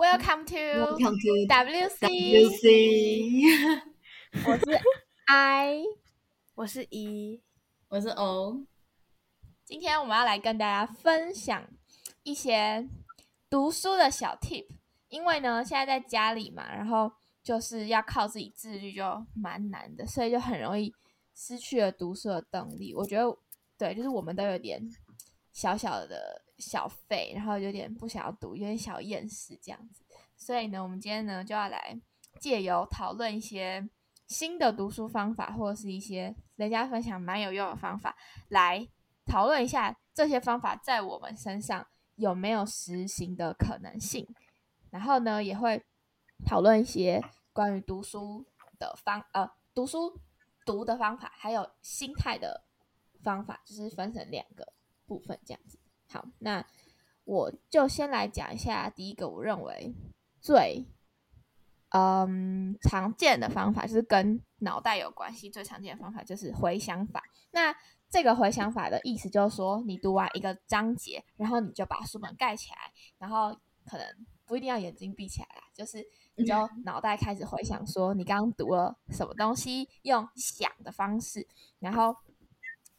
Welcome to Welcome to WC，WC，我是 I。我是 E，，我是 O。今天我们要来跟大家分享一些读书的小 tip，因为呢，现在在家里嘛，然后就是要靠自己自律，就蛮难的，所以就很容易失去了读书的动力。我觉得，对，就是我们都有点小小的小费，然后有点不想要读，有点小厌世这样子。所以呢，我们今天呢就要来借由讨论一些新的读书方法，或者是一些人家分享蛮有用的方法，来讨论一下这些方法在我们身上有没有实行的可能性。然后呢，也会讨论一些关于读书的方呃读书读的方法，还有心态的方法，就是分成两个部分这样子。好，那我就先来讲一下第一个，我认为最嗯常见的方法，就是跟脑袋有关系，最常见的方法就是回想法。那这个回想法的意思就是说，你读完一个章节，然后你就把书本盖起来，然后可能不一定要眼睛闭起来啦，就是你就脑袋开始回想说你刚刚读了什么东西，用想的方式。然后，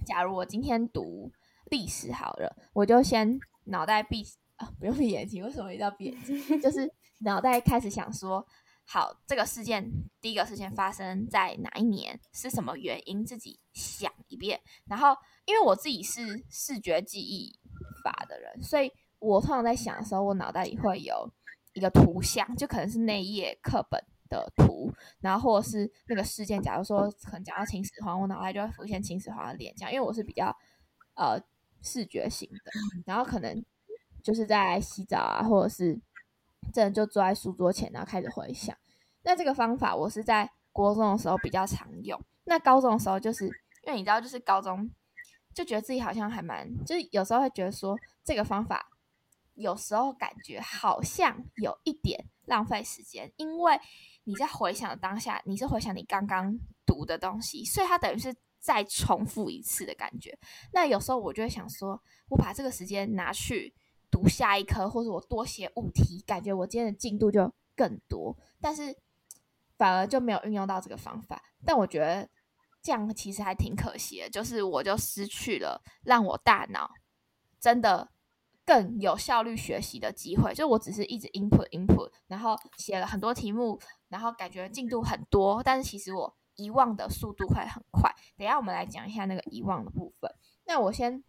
假如我今天读历史好了，我就先脑袋闭啊，不用闭眼睛，为什么一定要闭眼睛？就是脑袋开始想说。好，这个事件第一个事件发生在哪一年？是什么原因？自己想一遍。然后，因为我自己是视觉记忆法的人，所以我通常在想的时候，我脑袋里会有一个图像，就可能是那一页课本的图，然后或者是那个事件。假如说可能讲到秦始皇，我脑袋就会浮现秦始皇的脸，这样。因为我是比较呃视觉型的，然后可能就是在洗澡啊，或者是真的就坐在书桌前，然后开始回想。那这个方法我是在国中的时候比较常用。那高中的时候，就是因为你知道，就是高中就觉得自己好像还蛮，就是有时候会觉得说这个方法有时候感觉好像有一点浪费时间，因为你在回想当下，你是回想你刚刚读的东西，所以它等于是再重复一次的感觉。那有时候我就会想说，我把这个时间拿去读下一科，或者我多写五题，感觉我今天的进度就更多，但是。反而就没有运用到这个方法，但我觉得这样其实还挺可惜的，就是我就失去了让我大脑真的更有效率学习的机会。就我只是一直 input input，然后写了很多题目，然后感觉进度很多，但是其实我遗忘的速度会很快。等下我们来讲一下那个遗忘的部分。那我先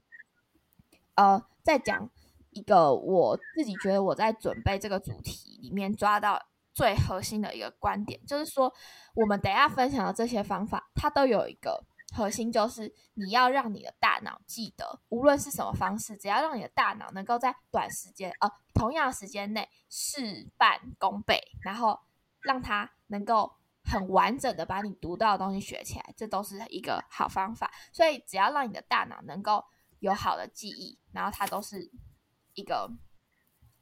呃再讲一个我自己觉得我在准备这个主题里面抓到。最核心的一个观点就是说，我们等下分享的这些方法，它都有一个核心，就是你要让你的大脑记得，无论是什么方式，只要让你的大脑能够在短时间，呃，同样的时间内事半功倍，然后让它能够很完整的把你读到的东西学起来，这都是一个好方法。所以，只要让你的大脑能够有好的记忆，然后它都是一个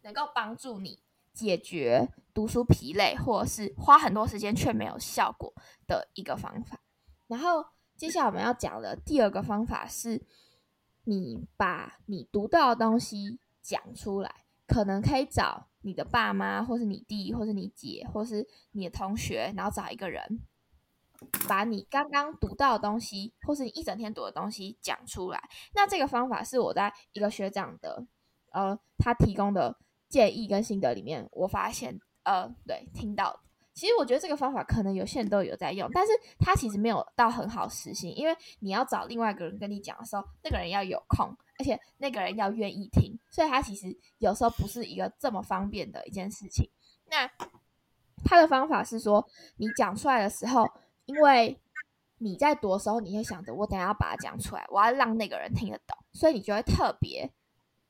能够帮助你。解决读书疲累，或者是花很多时间却没有效果的一个方法。然后，接下来我们要讲的第二个方法是，你把你读到的东西讲出来，可能可以找你的爸妈，或是你弟，或是你姐，或是你的同学，然后找一个人，把你刚刚读到的东西，或是你一整天读的东西讲出来。那这个方法是我在一个学长的，呃，他提供的。建议跟心得里面，我发现，呃，对，听到，其实我觉得这个方法可能有些人都有在用，但是它其实没有到很好实行，因为你要找另外一个人跟你讲的时候，那个人要有空，而且那个人要愿意听，所以它其实有时候不是一个这么方便的一件事情。那他的方法是说，你讲出来的时候，因为你在读的时候，你会想着我等下要把它讲出来，我要让那个人听得懂，所以你就会特别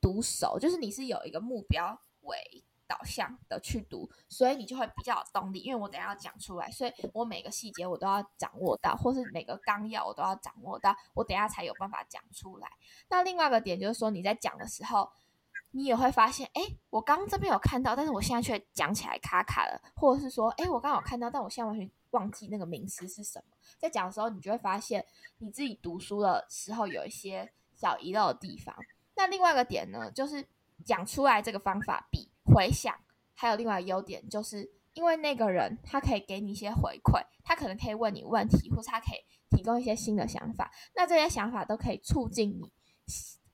读熟，就是你是有一个目标。为导向的去读，所以你就会比较有动力。因为我等下要讲出来，所以我每个细节我都要掌握到，或是每个纲要我都要掌握到，我等下才有办法讲出来。那另外一个点就是说，你在讲的时候，你也会发现，哎，我刚刚这边有看到，但是我现在却讲起来卡卡了，或者是说，哎，我刚好看到，但我现在完全忘记那个名词是什么。在讲的时候，你就会发现你自己读书的时候有一些小遗漏的地方。那另外一个点呢，就是。讲出来这个方法比回想还有另外优点，就是因为那个人他可以给你一些回馈，他可能可以问你问题，或者他可以提供一些新的想法。那这些想法都可以促进你，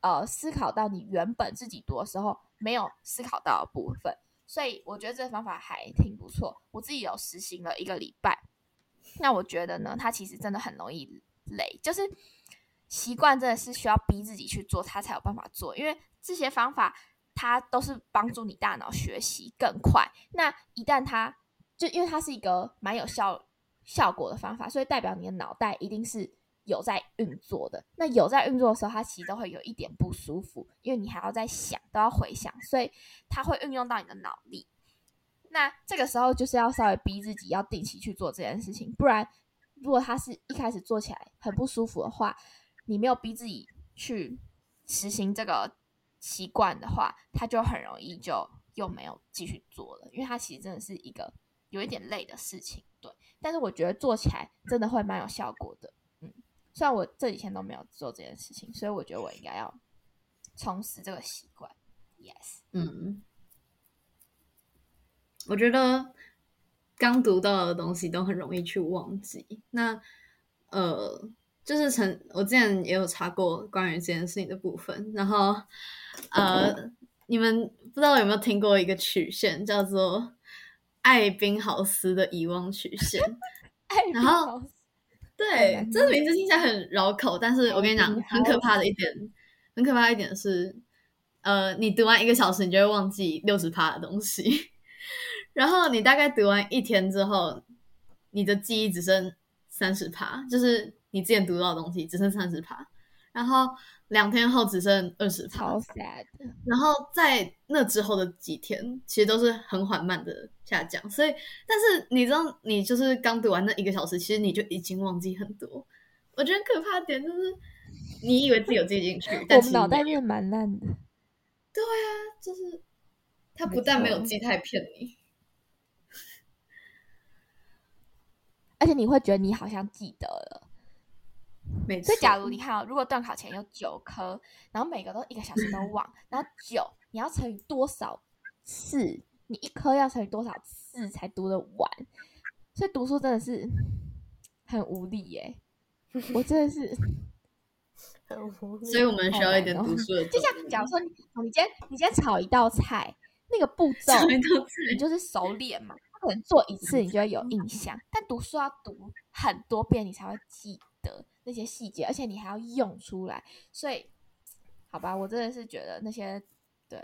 呃，思考到你原本自己读的时候没有思考到的部分。所以我觉得这个方法还挺不错，我自己有实行了一个礼拜。那我觉得呢，它其实真的很容易累，就是习惯真的是需要逼自己去做，它才有办法做。因为这些方法它都是帮助你大脑学习更快。那一旦它就因为它是一个蛮有效效果的方法，所以代表你的脑袋一定是有在运作的。那有在运作的时候，它其实都会有一点不舒服，因为你还要在想，都要回想，所以它会运用到你的脑力。那这个时候就是要稍微逼自己，要定期去做这件事情，不然如果他是一开始做起来很不舒服的话，你没有逼自己去实行这个习惯的话，他就很容易就又没有继续做了，因为他其实真的是一个有一点累的事情，对。但是我觉得做起来真的会蛮有效果的，嗯。虽然我这几天都没有做这件事情，所以我觉得我应该要重拾这个习惯。Yes，嗯。我觉得刚读到的东西都很容易去忘记。那呃，就是曾我之前也有查过关于这件事情的部分。然后呃，你们不知道有没有听过一个曲线，叫做艾宾豪斯的遗忘曲线。然后对，这个名字听起来很绕口，但是我跟你讲，很可怕的一点，很可怕一点是，呃，你读完一个小时，你就会忘记六十趴的东西。然后你大概读完一天之后，你的记忆只剩三十趴，就是你之前读到的东西只剩三十趴。然后两天后只剩二十趴，超 sad。然后在那之后的几天，其实都是很缓慢的下降。所以，但是你知道，你就是刚读完那一个小时，其实你就已经忘记很多。我觉得可怕点就是，你以为自己有记进去，但是脑袋面蛮烂的。对啊，就是他不但没有记，他还骗你。而且你会觉得你好像记得了，没错。所以假如你看哦，如果段考前有九科，然后每个都一个小时都忘，然后九你要乘以多少次？你一科要乘以多少次才读得完？所以读书真的是很无力耶！我真的是 很无力。所以我们需要一点读书的。就像假如说你，你今天你今天炒一道菜，那个步骤你就是熟练嘛。可能做一次你就会有印象，但读书要读很多遍你才会记得那些细节，而且你还要用出来。所以，好吧，我真的是觉得那些对，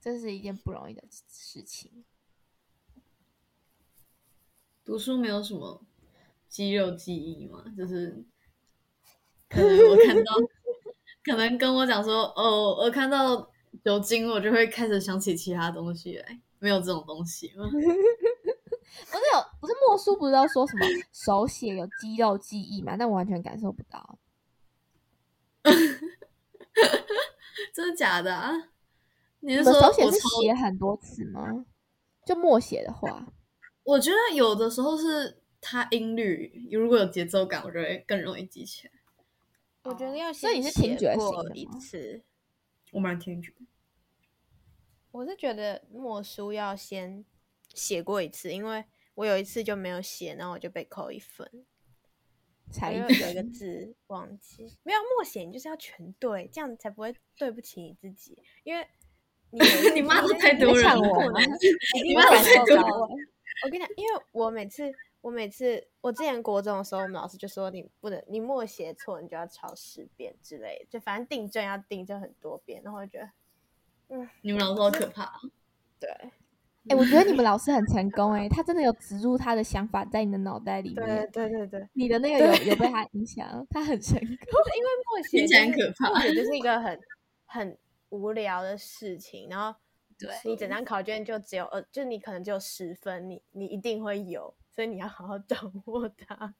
这是一件不容易的事情。读书没有什么肌肉记忆嘛，就是 可能我看到，可能跟我讲说，哦，我看到酒精，我就会开始想起其他东西来，没有这种东西吗？不是有，不是默书，不知道说什么手写有肌肉记忆嘛？但我完全感受不到。真的假的？啊？你是说手写是写很多次吗？就默写的话，我觉得有的时候是它音律如果有节奏感，我觉得更容易记起来。我觉得要所以你是听觉过一次，我蛮听觉。我是觉得默书要先。写过一次，因为我有一次就没有写，然后我就被扣一分，才有一个字忘记。没有默写，你就是要全对，这样才不会对不起你自己。因为你 你骂的太多人了，你骂的太多了。我跟你讲，因为我每次我每次我之前国中的时候，我们老师就说你不能你默写错，你就要抄十遍之类的，就反正订正要订正很多遍。然后我觉得，嗯，你们老师好可 怕。对。哎，我觉得你们 老师很成功哎，他真的有植入他的想法在你的脑袋里面。对对对对，你的那个有有被他影响，他很成功。因为默写听起来很可怕，默写就是一个很很无聊的事情。然后，对你整张考卷就只有呃，就你可能只有十分，你你一定会有，所以你要好好掌握它。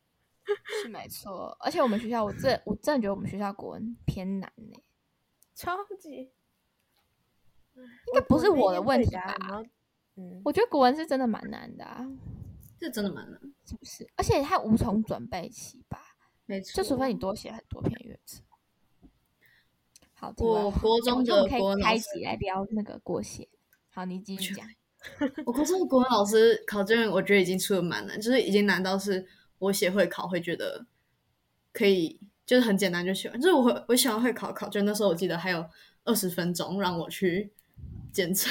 是没错，而且我们学校，我真我真的觉得我们学校国文偏难呢，超级。应该不是我的问题吧？嗯，我觉得古文是真的蛮难的啊，这真的蛮难，是不是？而且它无从准备起吧？没错，就除非你多写很多篇阅册。好，我国中的可以开启来聊那个国写。好，你继续讲。我国中的国文老师考卷，我觉得已经出的蛮难，就是已经难到是我写会考会觉得可以，就是很简单就写完。就是我会我写完会考考卷，那时候我记得还有二十分钟让我去检查，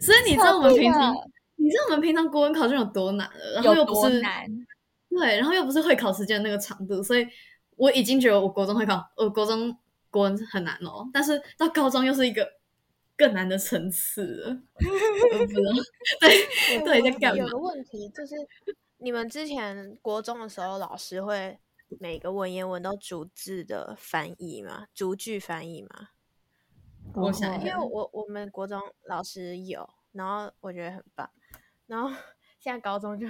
所以你知道我们平常，你知道我们平常国文考卷有多难了，然后又不是难，对，然后又不是会考时间那个长度，所以我已经觉得我国中会考，我国中国文很难哦，但是到高中又是一个。更难的层次了。对对，在干嘛？有个问题就是，你们之前国中的时候，老师会每个文言文都逐字的翻译吗？逐句翻译吗？我想，因为我我们国中老师有，然后我觉得很棒。然后 现在高中就，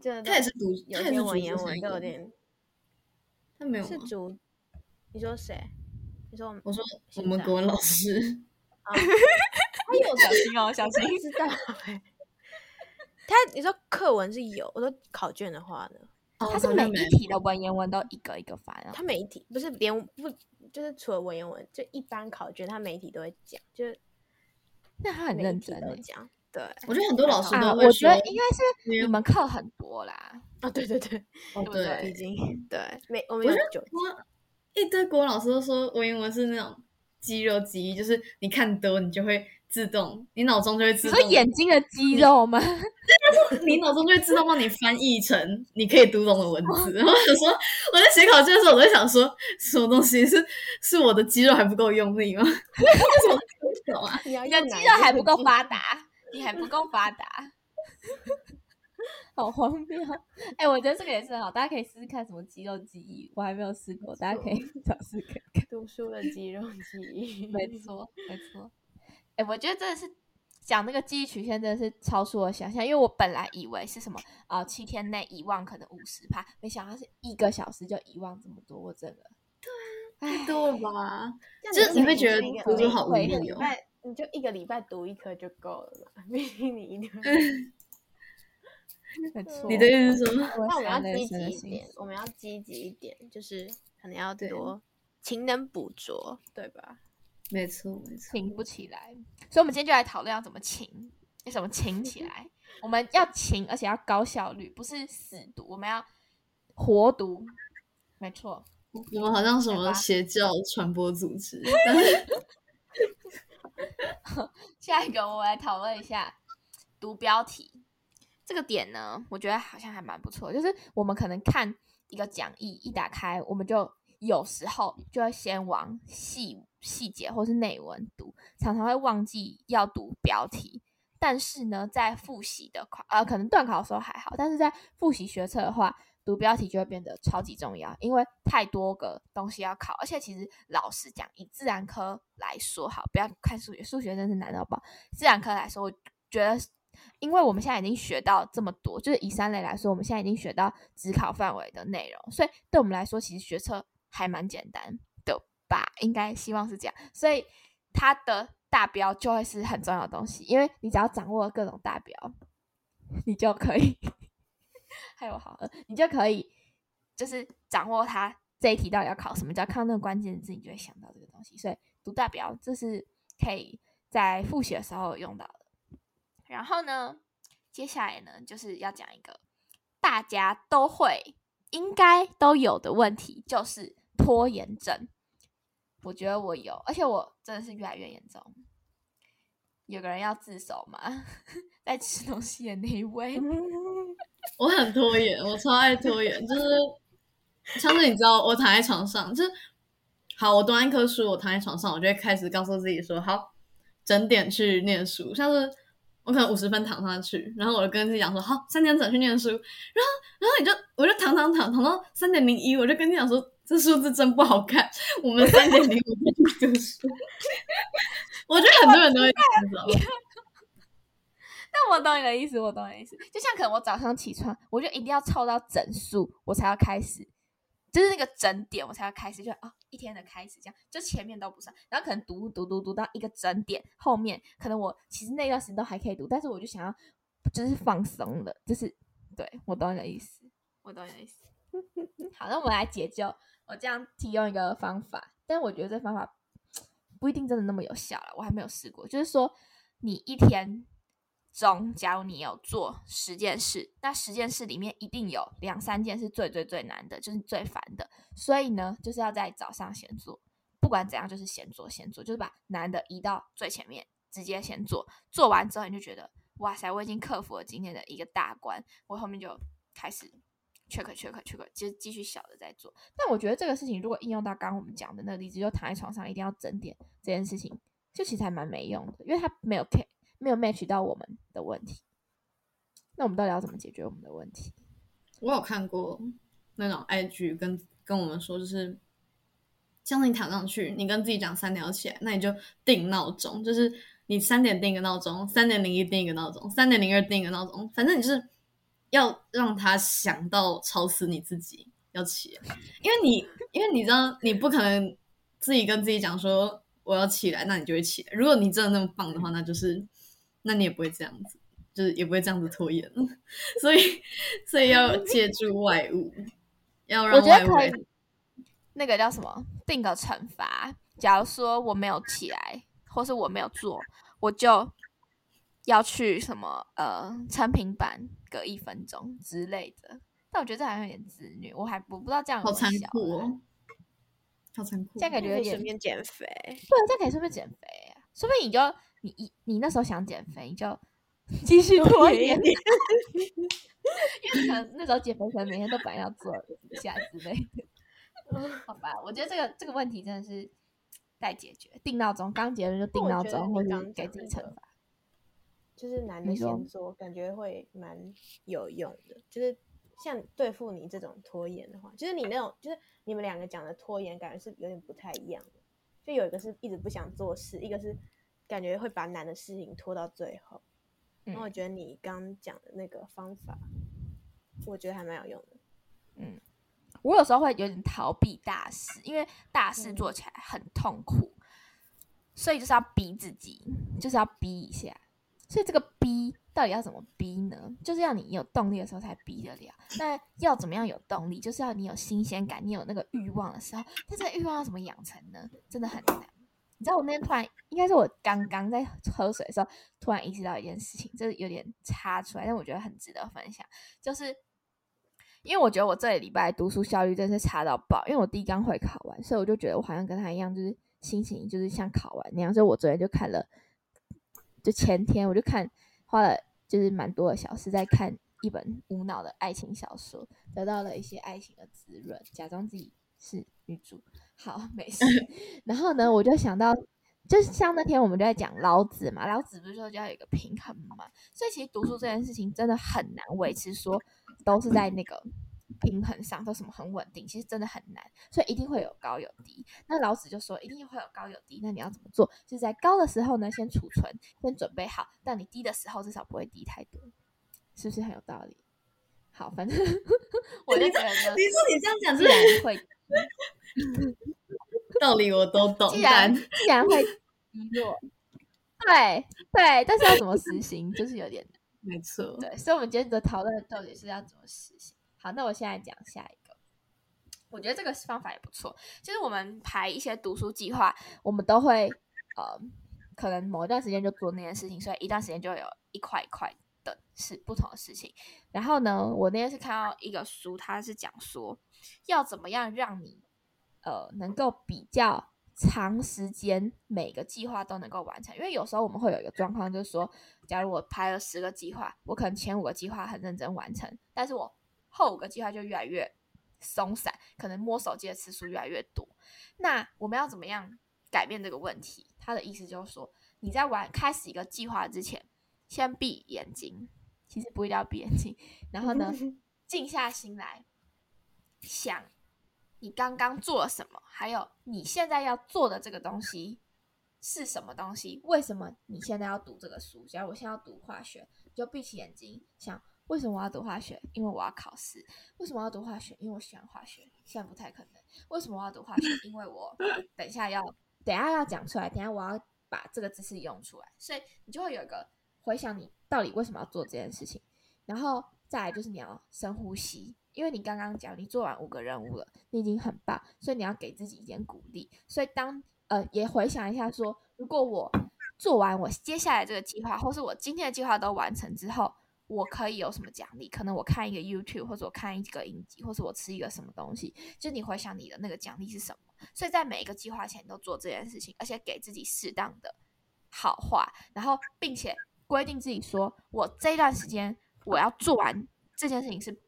就他也是读，有些文言文都有点，他没有是主。你说谁？你说我们？我说我们国文老师。啊 他有小心哦，小心知道。他你说课文是有，我说考卷的话呢？他是每一题的文言文都一个一个翻啊。他每一题不是连不就是除了文言文，就一般考卷他每一题都会讲，就是那他很认真的讲。对，我觉得很多老师都会说，应该是你们课很多啦。啊，对对对，哦对，已经对，每我们有九一堆国文老师都说文言文是那种。肌肉记忆就是你看多，你就会自动，你脑中就会自动。你说眼睛的肌肉吗？就是你脑中就会自动帮你翻译成你可以读懂的文字。然后有时候我在写考卷的时候，我在想说，什么东西是是我的肌肉还不够用力吗？什么啊？你的肌肉还不够发达，你还不够发达。好荒谬！哎，我觉得这个也是很好，大家可以试试看什么肌肉记忆，我还没有试过，大家可以尝试看看。读书的肌肉记忆，没错，没错。哎，我觉得真的是讲那个记忆曲线，真的是超出我想象，因为我本来以为是什么啊，七天内遗忘可能五十趴，没想到是一个小时就遗忘这么多，我真的。对啊，太多了吧？就是你会觉得读书好无聊。哦你就一个礼拜读一科就够了嘛？毕竟你一定。你的意思是什么？那我们要积极一点，我们要积极一点，就是可能要多勤能补拙，对吧？没错，没错，勤不起来。所以，我们今天就来讨论要怎么勤，要怎么勤起来。我们要勤，而且要高效率，不是死读，我们要活读。没错，我们好像什么邪教传播组织。下一个，我来讨论一下读标题。这个点呢，我觉得好像还蛮不错。就是我们可能看一个讲义，一打开，我们就有时候就会先往细细节或是内文读，常常会忘记要读标题。但是呢，在复习的考，呃，可能段考的时候还好，但是在复习学测的话，读标题就会变得超级重要，因为太多个东西要考。而且其实老实讲，以自然科来说，好，不要看数学，数学真是难到爆。自然科来说，我觉得。因为我们现在已经学到这么多，就是以三类来说，我们现在已经学到只考范围的内容，所以对我们来说，其实学测还蛮简单的吧？应该希望是这样。所以它的大标就会是很重要的东西，因为你只要掌握各种大标，你就可以，还有好，你就可以就是掌握它这一题到底要考什么，只要看到那个关键字，你就会想到这个东西。所以读大标，这是可以在复习的时候用到的。然后呢，接下来呢，就是要讲一个大家都会、应该都有的问题，就是拖延症。我觉得我有，而且我真的是越来越严重。有个人要自首吗？在吃东西的那一位，我很拖延，我超爱拖延。就是上次你知道，我躺在床上，就是好，我读完一棵书，我躺在床上，我就会开始告诉自己说，好，整点去念书，像是。我可能五十分躺上去，然后我就跟自己讲说：“好，三点整去念书。”然后，然后你就我就躺躺躺躺到三点零一，我就跟你讲说：“这数字真不好看，我们三点零五去读书。”我觉得很多人都会这样子。但我懂你的意思，我懂你的意思。就像可能我早上起床，我就一定要凑到整数，我才要开始。就是那个整点，我才要开始，就啊，一天的开始这样，就前面都不算，然后可能读读读读到一个整点，后面可能我其实那段时间都还可以读，但是我就想要就是放松了，就是对我懂你的意思，我懂你的意思。好，那我们来解救，我这样提供一个方法，但我觉得这方法不一定真的那么有效了，我还没有试过。就是说，你一天中，假如你有做十件事，那十件事里面一定有两三件是最最最难的，就是最烦的。所以呢，就是要在早上先做，不管怎样，就是先做先做，就是把难的移到最前面，直接先做。做完之后，你就觉得哇塞，我已经克服了今天的一个大关，我后面就开始 check check check，其实继续小的在做。但我觉得这个事情如果应用到刚刚我们讲的那个例子，就躺在床上一定要整点这件事情，就其实还蛮没用的，因为它没有 K。没有 match 到我们的问题，那我们到底要怎么解决我们的问题？我有看过那种 IG 跟跟我们说，就是像你躺上去，你跟自己讲三点要起来，那你就定闹钟，就是你三点定一个闹钟，三点零一定一个闹钟，三点零二定一个闹钟，反正你就是要让他想到吵死你自己要起来，因为你因为你知道你不可能自己跟自己讲说我要起来，那你就会起来。如果你真的那么棒的话，那就是。那你也不会这样子，就是也不会这样子拖延，所以所以要借助外物，要让外物那个叫什么定个惩罚。假如说我没有起来，或是我没有做，我就要去什么呃撑平板隔一分钟之类的。但我觉得这好像有点自虐，我还我不知道这样好残酷哦，好残酷。这样感觉顺便减肥，对，这样可以顺便减肥啊，说不定你就。你你你那时候想减肥，你就 继续拖延，因为可能那时候减肥可能每天都本来要做一下之类的。好吧，我觉得这个这个问题真的是待解决。定闹钟，刚结论就定闹钟，或者给自己惩罚。就是男的先做，感觉会蛮有用的。就是像对付你这种拖延的话，就是你那种，就是你们两个讲的拖延，感觉是有点不太一样的。就有一个是一直不想做事，一个是。感觉会把难的事情拖到最后，那我觉得你刚讲的那个方法，我觉得还蛮有用的。嗯，我有时候会有点逃避大事，因为大事做起来很痛苦，所以就是要逼自己，就是要逼一下。所以这个逼到底要怎么逼呢？就是要你有动力的时候才逼得了。那要怎么样有动力？就是要你有新鲜感，你有那个欲望的时候。但这个欲望要怎么养成呢？真的很难。你知道我那天突然，应该是我刚刚在喝水的时候，突然意识到一件事情，就是有点插出来，但我觉得很值得分享。就是因为我觉得我这礼拜读书效率真是差到爆，因为我第一刚会考完，所以我就觉得我好像跟他一样，就是心情就是像考完那样。所以我昨天就看了，就前天我就看花了就是蛮多的小时在看一本无脑的爱情小说，得到了一些爱情的滋润，假装自己是女主。好，没事。然后呢，我就想到，就是像那天我们就在讲老子嘛，老子不是说就要有一个平衡嘛？所以其实读书这件事情真的很难维持，说都是在那个平衡上，都什么很稳定，其实真的很难。所以一定会有高有低。那老子就说，一定会有高有低。那你要怎么做？就是在高的时候呢，先储存，先准备好，但你低的时候至少不会低太多，是不是很有道理？好，反正 我就觉得，你说你这样讲，自然会。道理我都懂，既然既然会低落，对对，但是要怎么实行，就是有点没错。对，所以我们今天的讨论的到底是要怎么实行。好，那我现在讲下一个，我觉得这个方法也不错。就是我们排一些读书计划，我们都会呃，可能某一段时间就做那件事情，所以一段时间就有一块一块的是不同的事情。然后呢，我那天是看到一个书，它是讲说。要怎么样让你呃能够比较长时间每个计划都能够完成？因为有时候我们会有一个状况，就是说，假如我排了十个计划，我可能前五个计划很认真完成，但是我后五个计划就越来越松散，可能摸手机的次数越来越多。那我们要怎么样改变这个问题？他的意思就是说，你在玩开始一个计划之前，先闭眼睛，其实不一定要闭眼睛，然后呢，静下心来。想你刚刚做了什么，还有你现在要做的这个东西是什么东西？为什么你现在要读这个书？假如我现在要读化学，就闭起眼睛想：为什么我要读化学？因为我要考试。为什么要读化学？因为我喜欢化学。虽然不太可能。为什么我要读化学？因为我 等一下要，等下要讲出来。等下我要把这个知识用出来。所以你就会有一个回想，你到底为什么要做这件事情。然后再来就是你要深呼吸。因为你刚刚讲你做完五个任务了，你已经很棒，所以你要给自己一点鼓励。所以当呃也回想一下，说如果我做完我接下来这个计划，或是我今天的计划都完成之后，我可以有什么奖励？可能我看一个 YouTube，或者我看一个影集，或者我吃一个什么东西。就你回想你的那个奖励是什么？所以在每一个计划前都做这件事情，而且给自己适当的好话，然后并且规定自己说，我这段时间我要做完这件事情是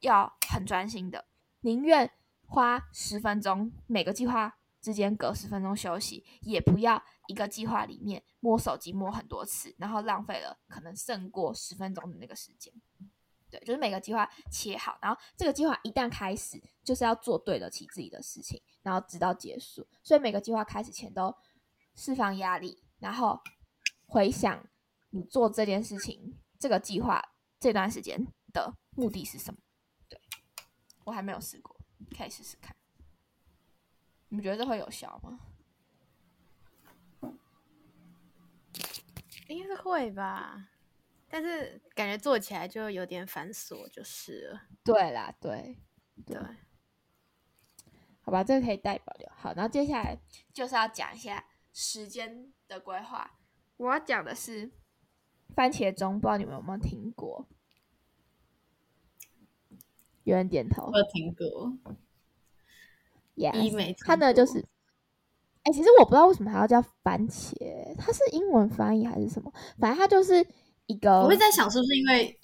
要很专心的，宁愿花十分钟每个计划之间隔十分钟休息，也不要一个计划里面摸手机摸很多次，然后浪费了可能胜过十分钟的那个时间。对，就是每个计划切好，然后这个计划一旦开始，就是要做对得起自己的事情，然后直到结束。所以每个计划开始前都释放压力，然后回想你做这件事情、这个计划这段时间的目的是什么。对我还没有试过，可以试试看。你们觉得这会有效吗？应该是会吧，但是感觉做起来就有点繁琐，就是了。对啦，对对，好吧，这个可以代表掉。好，然后接下来就是要讲一下时间的规划。我要讲的是番茄钟，不知道你们有没有听过？有人点头我有听过，医，yes。美它呢就是，哎、其实我不知道为什么还要叫番茄，它是英文翻译还是什么？反正它就是一个我会在想是不是因为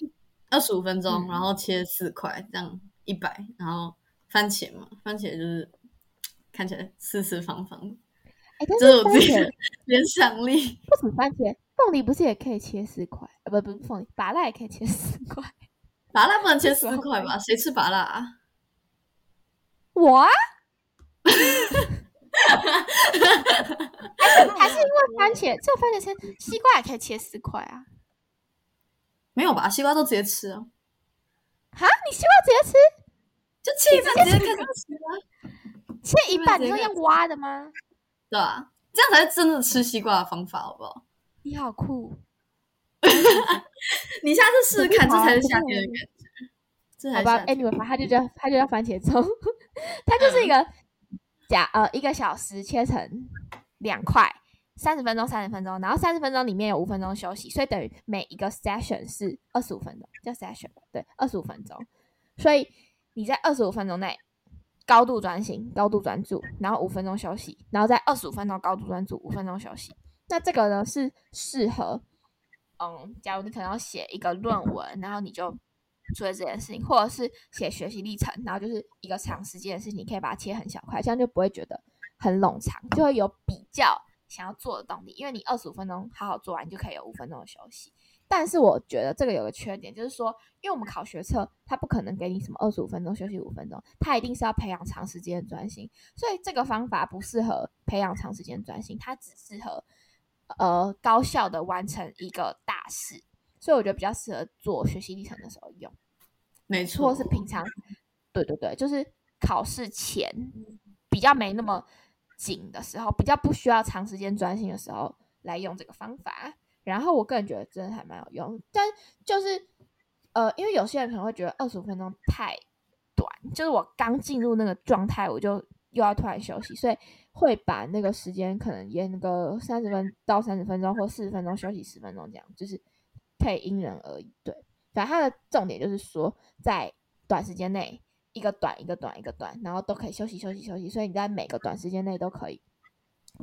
二十五分钟，嗯然后切四块，这样一百，然后番茄嘛，番茄就是看起来四四方方的，哎、但这是是番茄我自己的联想力。为什么番茄凤梨不是也可以切四块？呃，不，不是凤梨，芭辣也可以切四块。拔蜡不能切四块吧？谁吃拔蜡啊？我啊，还是还是因为番茄，这个番茄切西瓜也可以切四块啊？没有吧？西瓜都直接吃啊，哈，你西瓜直接吃，就切一半直接开始吃啊，切一半，你说用挖的吗？对啊？这样才是真的吃西瓜的方法，好不好？你好酷，你下次试试看，这才是夏天的感觉。好吧？哎，是夏天你们把它就叫它就叫番茄钟，它就是一个假呃一个小时切成两块，三十分钟三十分钟，然后三十分钟里面有五分钟休息，所以等于每一个 session 是二十五分钟，叫 session 对，二十五分钟，所以你在二十五分钟内高度专心、高度专注，然后五分钟休息，然后在二十五分钟高度专注，五分钟休息。那这个呢是适合，嗯，假如你可能要写一个论文，然后你就做这件事情，或者是写学习历程，然后就是一个长时间的事情，你可以把它切很小块，这样就不会觉得很冗长，就会有比较想要做的动力。因为你二十五分钟好好做完，你就可以有五分钟的休息。但是我觉得这个有个缺点，就是说，因为我们考学测，它不可能给你什么二十五分钟休息五分钟，它一定是要培养长时间的专心，所以这个方法不适合培养长时间专心，它只适合呃高效的完成一个大事，所以我觉得比较适合做学习历程的时候用。没错，或是平常，对对对，就是考试前比较没那么紧的时候，比较不需要长时间专心的时候来用这个方法。然后我个人觉得真的还蛮有用，但就是呃，因为有些人可能会觉得二十五分钟太短，就是我刚进入那个状态，我就又要突然休息，所以会把那个时间可能延个三十分到三十分钟，或四十分钟休息十分钟这样，就是可以因人而异。对，反正它的重点就是说，在短时间内一个短一个短一个短，然后都可以休息休息休息，所以你在每个短时间内都可以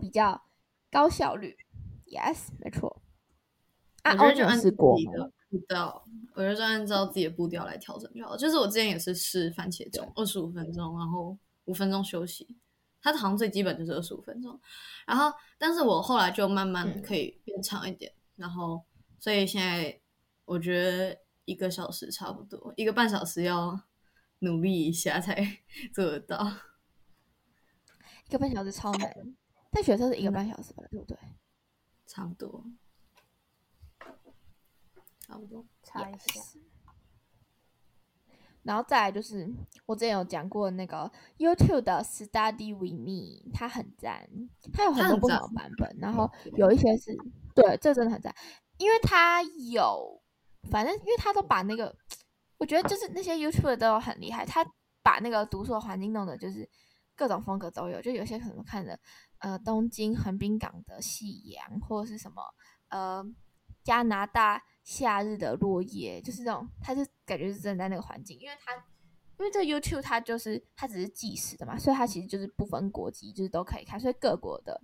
比较高效率。Yes，没错。按自试过吗？己的步调，我觉得就按照自己的步调来调整就好。就是我之前也是试番茄钟，二十五分钟，然后五分钟休息。它好像最基本就是二十五分钟，然后但是我后来就慢慢嗯可以变长一点，然后所以现在我觉得一个小时差不多，一个半小时要努力一下才 做得到。一个半小时超难，但学测是一个半小时吧，对不对？差不多，差不多。差一下。然后再来就是我之前有讲过那个 YouTube 的 Study with Me，它很赞，它有很多不同的版本，然后有一些是对，这真的很赞，因为他有，反正因为他都把那个，我觉得就是那些 YouTube 都很厉害，他把那个读书的环境弄的就是各种风格都有，就有些可能看的呃东京横滨港的夕阳，或者是什么呃加拿大夏日的落叶，就是这种，他就感觉是真在那个环境，因为他因为这 YouTube 它就是它只是计时的嘛，所以它其实就是不分国籍，就是都可以看，所以各国的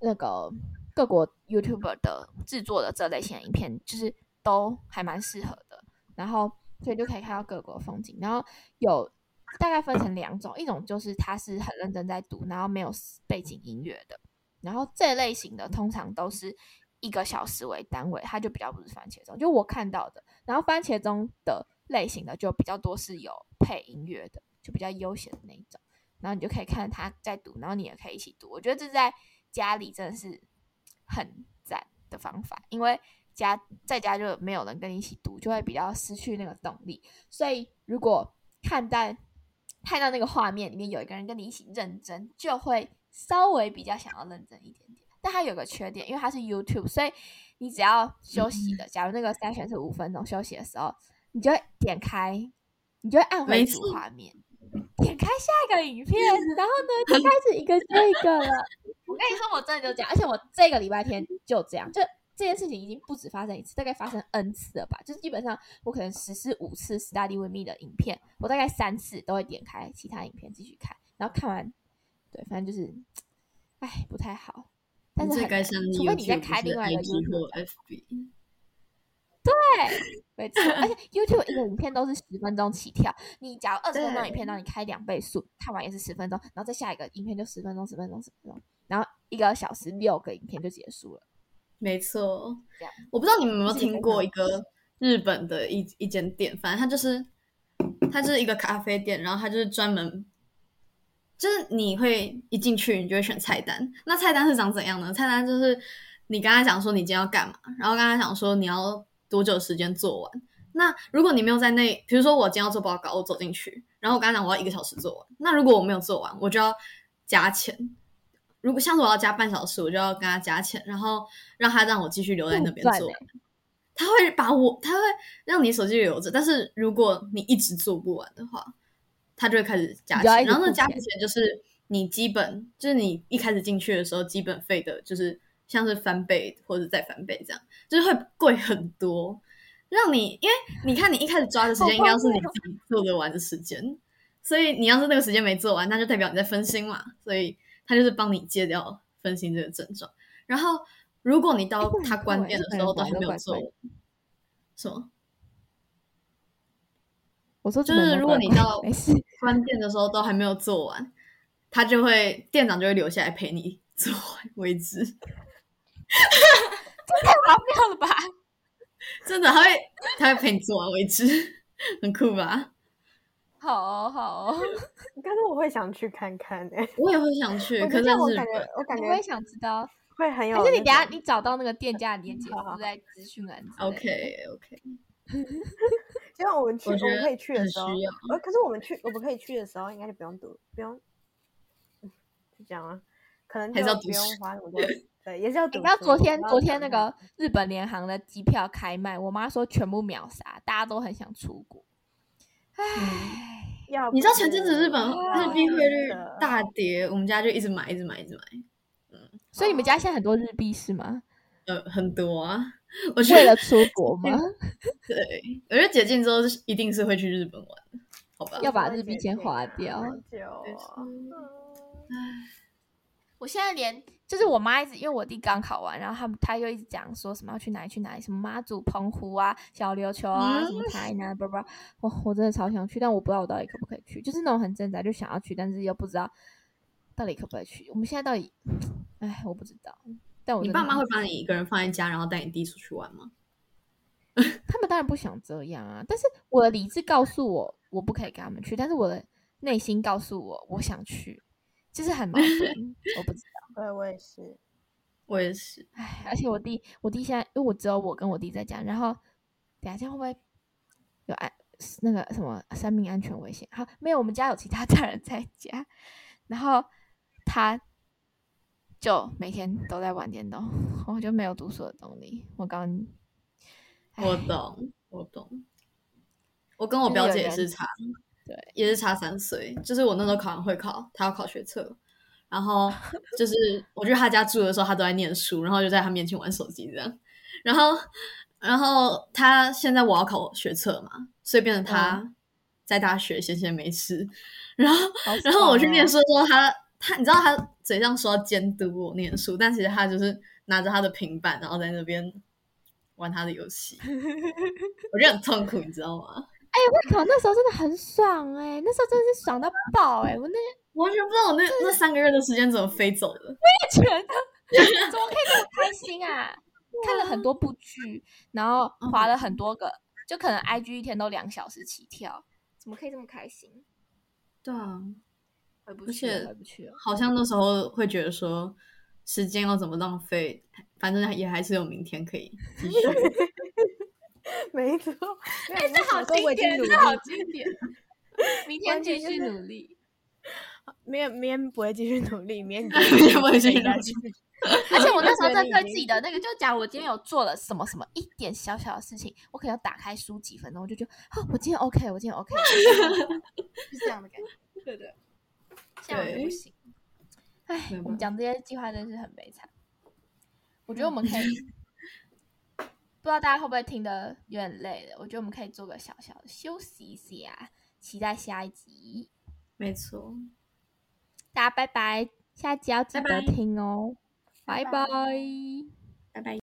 那个各国 YouTuber 的制作的这类型的影片，就是都还蛮适合的。然后所以就可以看到各国风景，然后有大概分成两种，一种就是他是很认真在读，然后没有背景音乐的，然后这类型的通常都是一个小时为单位，它就比较不是番茄钟，就我看到的。然后番茄钟的类型的就比较多是有配音乐的，就比较悠闲的那一种。然后你就可以看他在读，然后你也可以一起读。我觉得这在家里真的是很赞的方法，因为家在家就没有人跟你一起读，就会比较失去那个动力。所以如果看到看到那个画面里面有一个人跟你一起认真，就会稍微比较想要认真一点点。但它有个缺点，因为它是 YouTube，所以你只要休息的，假如那个筛选是五分钟休息的时候，你就会点开，你就会按回主画面，点开下一个影片，然后呢 就开始一个接一个了。我跟你说，我真的就这样，而且我这个礼拜天就这样，就这件事情已经不止发生一次，大概发生 n 次了吧。就是基本上我可能实施五次 Study with me 的影片，我大概三次都会点开其他影片继续看，然后看完，对，反正就是，哎，不太好。但是很除非你再开另外一个 YouTube 或 FB。对，没错，而且 YouTube 一个影片都是十分钟起跳，你假如二十分钟影片，对让你开两倍速，看完也是十分钟，然后再下一个影片就十分钟、十分钟、十分钟，然后一个小时六个影片就结束了。没错我不知道你们有没有听过一个日本的一一间店，反正它就是它就是一个咖啡店，然后它就是专门，就是你会一进去，你就会选菜单。那菜单是长怎样呢？菜单就是你跟他讲说你今天要干嘛，然后跟他讲说你要多久时间做完。那如果你没有在那，比如说我今天要做报告，我走进去，然后我跟他讲我要一个小时做完。那如果我没有做完，我就要加钱。如果像是我要加半小时，我就要跟他加钱，然后让他让我继续留在那边做完。他会把我，他会让你手机留着，但是如果你一直做不完的话，他就会开始加钱。然后那加钱就是你基本，就是你一开始进去的时候基本费的，就是像是翻倍或者再翻倍这样，就是会贵很多。让你，因为你看你一开始抓的时间应该是你自己做得完的时间，所以你要是那个时间没做完，那就代表你在分心嘛，所以他就是帮你戒掉分心这个症状。然后如果你到他关店的时候都还没有做怪的什么？我说就是如果你到，关店的时候都还没有做完，他就会店长就会留下来陪你做完为止。太荒谬了吧？真的，他会他会陪你做完为止，很酷吧？好哦好。哦，可是我会想去看看诶、我也会想去，可是我感觉，我感觉我也想知道。会很有那种。还是你等下你找到那个店家的链接好好附在资讯栏之类的。OK OK，就像我们去，我们可以去的很时候，呃，可是我们去，我们可以去的时候，应该就不用读，不用，嗯就这样啊，可能还是要不用书花那么多，对，也是要读书。你知道昨天昨天那个日本联航的机票开卖，我妈说全部秒杀，大家都很想出国。唉，要你知道前不阵子日本啊日币汇率大跌，我们家就一直买，一直买，一直买，所以你们家现在很多日币是吗？呃，很多啊。我为了出国吗？对，我觉得解禁之后是一定是会去日本玩，好吧？要把日币先花掉好久没哦错我现在连就是我妈一直因为我弟刚考完，然后他们他又一直讲说什么要去哪里去哪里，什么妈祖、澎湖啊、小琉球啊、嗯什么台南，不不，我我真的超想去，但我不知道我到底可不可以去，就是那种很挣扎，就想要去，但是又不知道到底可不可以去。我们现在到底，哎，我不知道。但我你爸妈会把你一个人放在家，然后带你弟出去玩吗？他们当然不想这样啊，但是我的理智告诉我我不可以跟他们去，但是我的内心告诉我我想去，就是很矛盾，我不知道。对，我也是。我也是，唉，而且我弟，我弟现在因为我只有我跟我弟在家，然后等下这样会不会有安那个什么生命安全危险？好，没有，我们家有其他大人在家，然后他就每天都在玩电动，我就没有读书的动力。我刚，我懂，我懂。我跟我表姐也是差，对，也是差三岁。就是我那时候考完会考，他要考学测，然后就是 我去他家住的时候，他都在念书，然后就在他面前玩手机这样。然后，然后他现在我要考学测嘛，所以变成他在大学闲闲没事。然后，然后我去念书的时候，他他你知道他嘴上说要监督我念书，但其实他就是拿着他的平板，然后在那边玩他的游戏。我觉得很痛苦，你知道吗？哎，我靠，那时候真的很爽哎，那时候真的是爽到爆哎！我那 完全不知道我那那三个月的时间怎么飞走了。我也觉得，怎么可以这么开心啊？看了很多部剧，然后划了很多个，就可能 I G 一天都两小时起跳，怎么可以这么开心？对啊，回不去了，回不去了。好像那时候会觉得说，时间要怎么浪费，反正也还是有明天可以继续。没错，哎，这好经典，这好经典。明天继续努力，明明天不会继续努力，明 天不会继续努力。而且我那时候在对自己的那个，就假如我今天有做了什么什么一点小小的事情，我可能要打开书几分钟，我就觉得，哦，我今天 OK，我今天 OK，是这样的感觉。对对，现在不行。哎，我们讲这些计划真是很悲惨。我觉得我们可以。不知道大家会不会听得有点累了？我觉得我们可以做个小小的休息一下，期待下一集。没错，大家拜拜，下一集要记得听哦，拜拜，拜拜。